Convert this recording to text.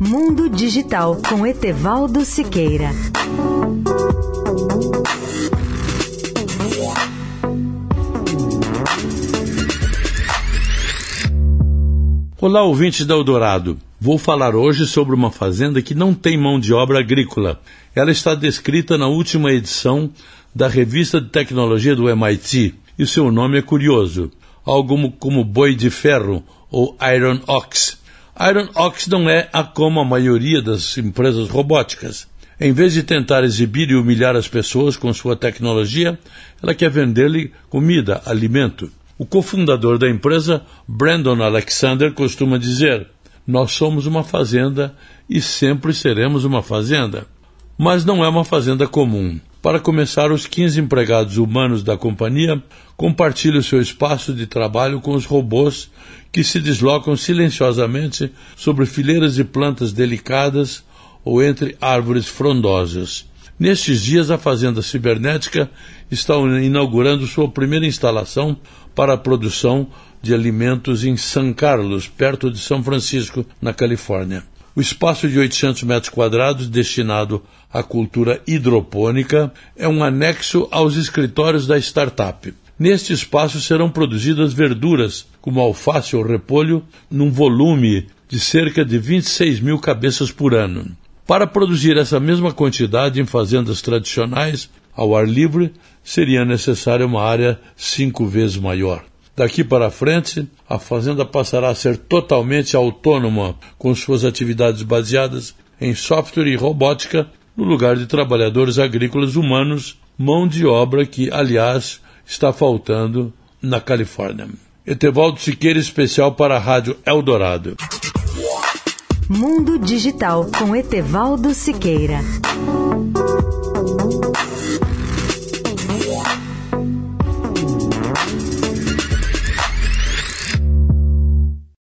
Mundo Digital com Etevaldo Siqueira. Olá, ouvintes da Eldorado. Vou falar hoje sobre uma fazenda que não tem mão de obra agrícola. Ela está descrita na última edição da revista de tecnologia do MIT e seu nome é curioso, algo como boi de ferro ou Iron Ox. Iron Ox não é a como a maioria das empresas robóticas. Em vez de tentar exibir e humilhar as pessoas com sua tecnologia, ela quer vender-lhe comida, alimento. O cofundador da empresa, Brandon Alexander, costuma dizer: Nós somos uma fazenda e sempre seremos uma fazenda. Mas não é uma fazenda comum. Para começar, os 15 empregados humanos da companhia compartilham seu espaço de trabalho com os robôs que se deslocam silenciosamente sobre fileiras de plantas delicadas ou entre árvores frondosas. Nestes dias, a Fazenda Cibernética está inaugurando sua primeira instalação para a produção de alimentos em San Carlos, perto de São Francisco, na Califórnia. O espaço de 800 metros quadrados destinado à cultura hidropônica é um anexo aos escritórios da startup. Neste espaço serão produzidas verduras, como alface ou repolho, num volume de cerca de 26 mil cabeças por ano. Para produzir essa mesma quantidade em fazendas tradicionais, ao ar livre, seria necessária uma área cinco vezes maior. Daqui para frente, a fazenda passará a ser totalmente autônoma, com suas atividades baseadas em software e robótica, no lugar de trabalhadores agrícolas humanos, mão de obra que, aliás, está faltando na Califórnia. Etevaldo Siqueira, especial para a Rádio Eldorado. Mundo Digital com Etevaldo Siqueira.